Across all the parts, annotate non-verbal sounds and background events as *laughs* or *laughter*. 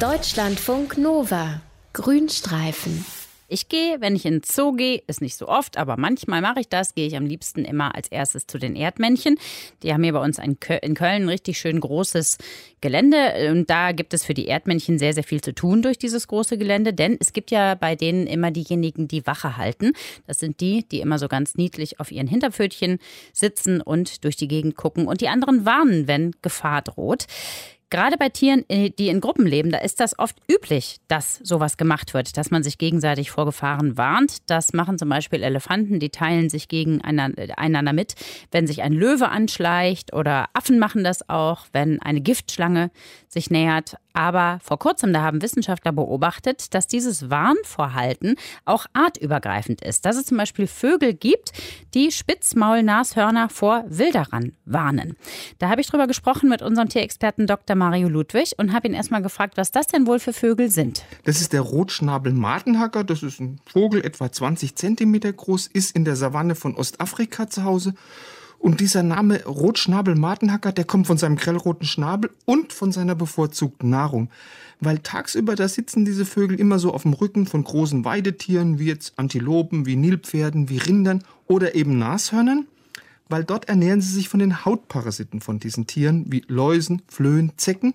Deutschlandfunk Nova. Grünstreifen. Ich gehe, wenn ich in den Zoo gehe, ist nicht so oft, aber manchmal mache ich das, gehe ich am liebsten immer als erstes zu den Erdmännchen. Die haben hier bei uns in Köln ein richtig schön großes Gelände und da gibt es für die Erdmännchen sehr, sehr viel zu tun durch dieses große Gelände, denn es gibt ja bei denen immer diejenigen, die Wache halten. Das sind die, die immer so ganz niedlich auf ihren Hinterpfötchen sitzen und durch die Gegend gucken und die anderen warnen, wenn Gefahr droht. Gerade bei Tieren, äh, die in Gruppen leben, da ist das oft üblich, dass sowas gemacht wird, dass man sich gegenseitig vor Gefahren warnt. Das machen zum Beispiel Elefanten, die teilen sich gegeneinander mit, wenn sich ein Löwe anschleicht oder Affen machen das auch, wenn eine Giftschlange sich nähert. Aber vor kurzem, da haben Wissenschaftler beobachtet, dass dieses Warnvorhalten auch artübergreifend ist. Dass es zum Beispiel Vögel gibt, die Spitzmaulnashörner vor Wilderern warnen. Da habe ich drüber gesprochen mit unserem Tierexperten Dr. Mario Ludwig und habe ihn erstmal gefragt, was das denn wohl für Vögel sind. Das ist der Rotschnabel-Martenhacker. Das ist ein Vogel, etwa 20 Zentimeter groß, ist in der Savanne von Ostafrika zu Hause und dieser Name Rotschnabel-Martenhacker, der kommt von seinem grellroten Schnabel und von seiner bevorzugten Nahrung. Weil tagsüber, da sitzen diese Vögel immer so auf dem Rücken von großen Weidetieren, wie jetzt Antilopen, wie Nilpferden, wie Rindern oder eben Nashörnern. Weil dort ernähren sie sich von den Hautparasiten von diesen Tieren, wie Läusen, Flöhen, Zecken.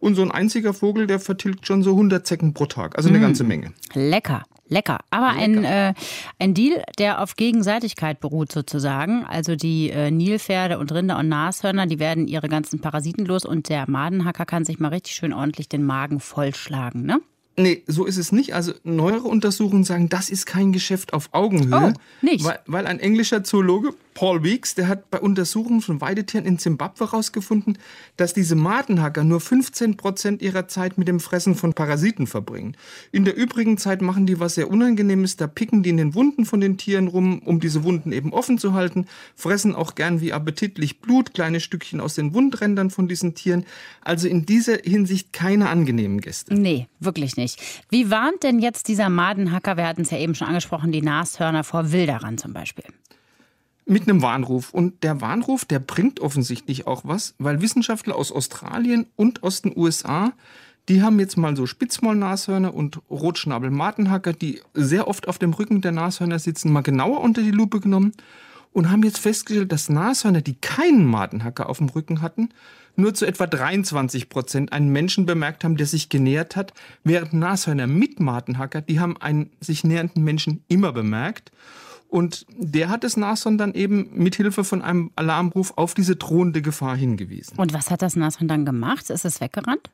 Und so ein einziger Vogel, der vertilgt schon so 100 Zecken pro Tag. Also eine mmh, ganze Menge. Lecker. Lecker. Aber Lecker. Ein, äh, ein Deal, der auf Gegenseitigkeit beruht sozusagen. Also die äh, Nilpferde und Rinder und Nashörner, die werden ihre ganzen Parasiten los und der Madenhacker kann sich mal richtig schön ordentlich den Magen vollschlagen, ne? Nee, so ist es nicht. Also neuere Untersuchungen sagen, das ist kein Geschäft auf Augenhöhe. Oh, nicht. Weil, weil ein englischer Zoologe, Paul Weeks, der hat bei Untersuchungen von Weidetieren in Zimbabwe herausgefunden, dass diese Madenhacker nur 15 Prozent ihrer Zeit mit dem Fressen von Parasiten verbringen. In der übrigen Zeit machen die was sehr Unangenehmes. Da picken die in den Wunden von den Tieren rum, um diese Wunden eben offen zu halten. Fressen auch gern wie appetitlich Blut, kleine Stückchen aus den Wundrändern von diesen Tieren. Also in dieser Hinsicht keine angenehmen Gäste. Nee, wirklich nicht. Wie warnt denn jetzt dieser Madenhacker, wir hatten es ja eben schon angesprochen, die Nashörner vor Wilderern zum Beispiel? Mit einem Warnruf. Und der Warnruf, der bringt offensichtlich auch was, weil Wissenschaftler aus Australien und aus den USA, die haben jetzt mal so Spitzmaulnashörner und Rotschnabel-Martenhacker, die sehr oft auf dem Rücken der Nashörner sitzen, mal genauer unter die Lupe genommen und haben jetzt festgestellt, dass Nashörner, die keinen Martenhacker auf dem Rücken hatten, nur zu etwa 23 Prozent einen Menschen bemerkt haben, der sich genähert hat, während Nashörner mit Martenhacker, die haben einen sich nähernden Menschen immer bemerkt. Und der hat das Nashorn dann eben mithilfe von einem Alarmruf auf diese drohende Gefahr hingewiesen. Und was hat das Nashorn dann gemacht? Ist es weggerannt?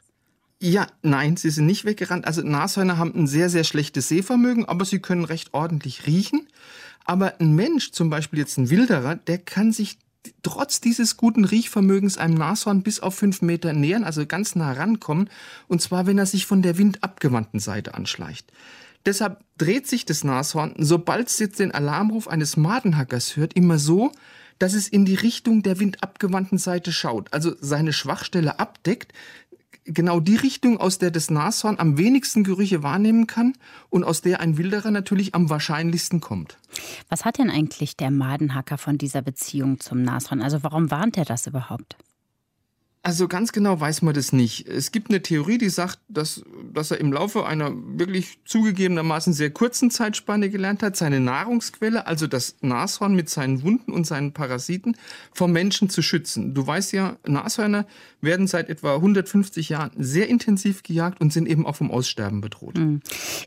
Ja, nein, sie sind nicht weggerannt. Also Nashörner haben ein sehr, sehr schlechtes Sehvermögen, aber sie können recht ordentlich riechen. Aber ein Mensch, zum Beispiel jetzt ein Wilderer, der kann sich trotz dieses guten Riechvermögens einem Nashorn bis auf fünf Meter nähern, also ganz nah rankommen. Und zwar, wenn er sich von der windabgewandten Seite anschleicht. Deshalb dreht sich das Nashorn, sobald es jetzt den Alarmruf eines Madenhackers hört, immer so, dass es in die Richtung der windabgewandten Seite schaut, also seine Schwachstelle abdeckt, genau die Richtung, aus der das Nashorn am wenigsten Gerüche wahrnehmen kann und aus der ein Wilderer natürlich am wahrscheinlichsten kommt. Was hat denn eigentlich der Madenhacker von dieser Beziehung zum Nashorn? Also warum warnt er das überhaupt? Also ganz genau weiß man das nicht. Es gibt eine Theorie, die sagt, dass, dass er im Laufe einer wirklich zugegebenermaßen sehr kurzen Zeitspanne gelernt hat, seine Nahrungsquelle, also das Nashorn mit seinen Wunden und seinen Parasiten, vom Menschen zu schützen. Du weißt ja, Nashörner werden seit etwa 150 Jahren sehr intensiv gejagt und sind eben auch vom Aussterben bedroht. Hm.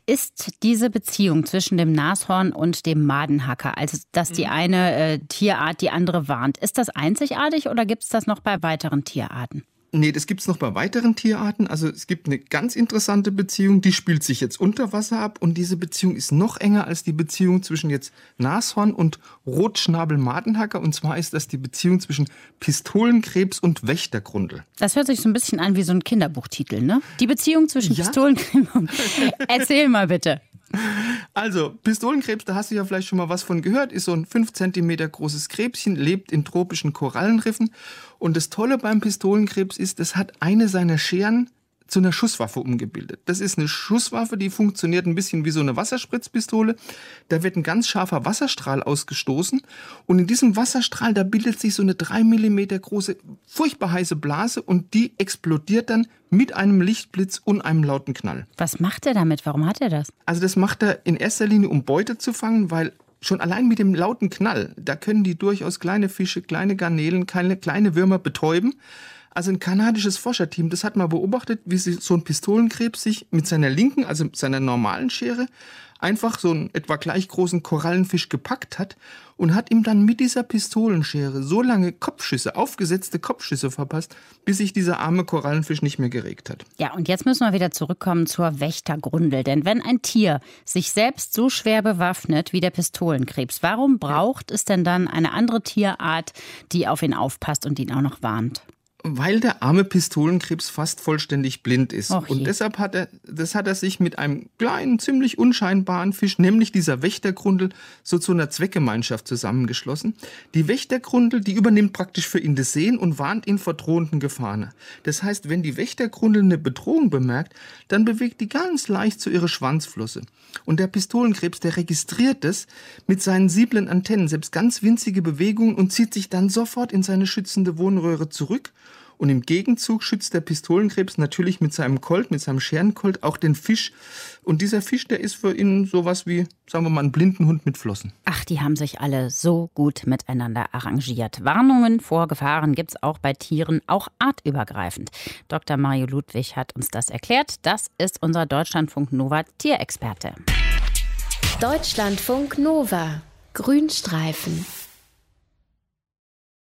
Ist diese Beziehung zwischen dem Nashorn und dem Madenhacker, also dass die hm. eine äh, Tierart die andere warnt, ist das einzigartig oder gibt es das noch bei weiteren Tierarten? Nee, das gibt es noch bei weiteren Tierarten. Also es gibt eine ganz interessante Beziehung, die spielt sich jetzt unter Wasser ab und diese Beziehung ist noch enger als die Beziehung zwischen jetzt Nashorn und Rotschnabel-Madenhacker. Und zwar ist das die Beziehung zwischen Pistolenkrebs und Wächtergrundel. Das hört sich so ein bisschen an wie so ein Kinderbuchtitel, ne? Die Beziehung zwischen ja? Pistolenkrebs und... *laughs* Erzähl mal bitte. Also, Pistolenkrebs, da hast du ja vielleicht schon mal was von gehört, ist so ein 5 cm großes Krebschen, lebt in tropischen Korallenriffen. Und das Tolle beim Pistolenkrebs ist, es hat eine seiner Scheren zu einer Schusswaffe umgebildet. Das ist eine Schusswaffe, die funktioniert ein bisschen wie so eine Wasserspritzpistole. Da wird ein ganz scharfer Wasserstrahl ausgestoßen und in diesem Wasserstrahl, da bildet sich so eine drei Millimeter große, furchtbar heiße Blase und die explodiert dann mit einem Lichtblitz und einem lauten Knall. Was macht er damit? Warum hat er das? Also das macht er in erster Linie, um Beute zu fangen, weil schon allein mit dem lauten Knall, da können die durchaus kleine Fische, kleine Garnelen, kleine, kleine Würmer betäuben. Also ein kanadisches Forscherteam, das hat mal beobachtet, wie so ein Pistolenkrebs sich mit seiner linken, also seiner normalen Schere, einfach so einen etwa gleich großen Korallenfisch gepackt hat und hat ihm dann mit dieser Pistolenschere so lange Kopfschüsse, aufgesetzte Kopfschüsse verpasst, bis sich dieser arme Korallenfisch nicht mehr geregt hat. Ja, und jetzt müssen wir wieder zurückkommen zur Wächtergrundel. Denn wenn ein Tier sich selbst so schwer bewaffnet wie der Pistolenkrebs, warum braucht es denn dann eine andere Tierart, die auf ihn aufpasst und ihn auch noch warnt? Weil der arme Pistolenkrebs fast vollständig blind ist. Und deshalb hat er, das hat er sich mit einem kleinen, ziemlich unscheinbaren Fisch, nämlich dieser Wächtergrundel, so zu einer Zweckgemeinschaft zusammengeschlossen. Die Wächtergrundel, die übernimmt praktisch für ihn das Sehen und warnt ihn vor drohenden Gefahren. Das heißt, wenn die Wächtergrundel eine Bedrohung bemerkt, dann bewegt die ganz leicht zu ihrer Schwanzflosse. Und der Pistolenkrebs, der registriert das mit seinen sieblen Antennen, selbst ganz winzige Bewegungen und zieht sich dann sofort in seine schützende Wohnröhre zurück und im Gegenzug schützt der Pistolenkrebs natürlich mit seinem Colt, mit seinem Scherencolt auch den Fisch. Und dieser Fisch, der ist für ihn sowas wie, sagen wir mal, ein blinden Hund mit Flossen. Ach, die haben sich alle so gut miteinander arrangiert. Warnungen vor Gefahren gibt es auch bei Tieren, auch artübergreifend. Dr. Mario Ludwig hat uns das erklärt. Das ist unser Deutschlandfunk Nova Tierexperte. Deutschlandfunk Nova Grünstreifen.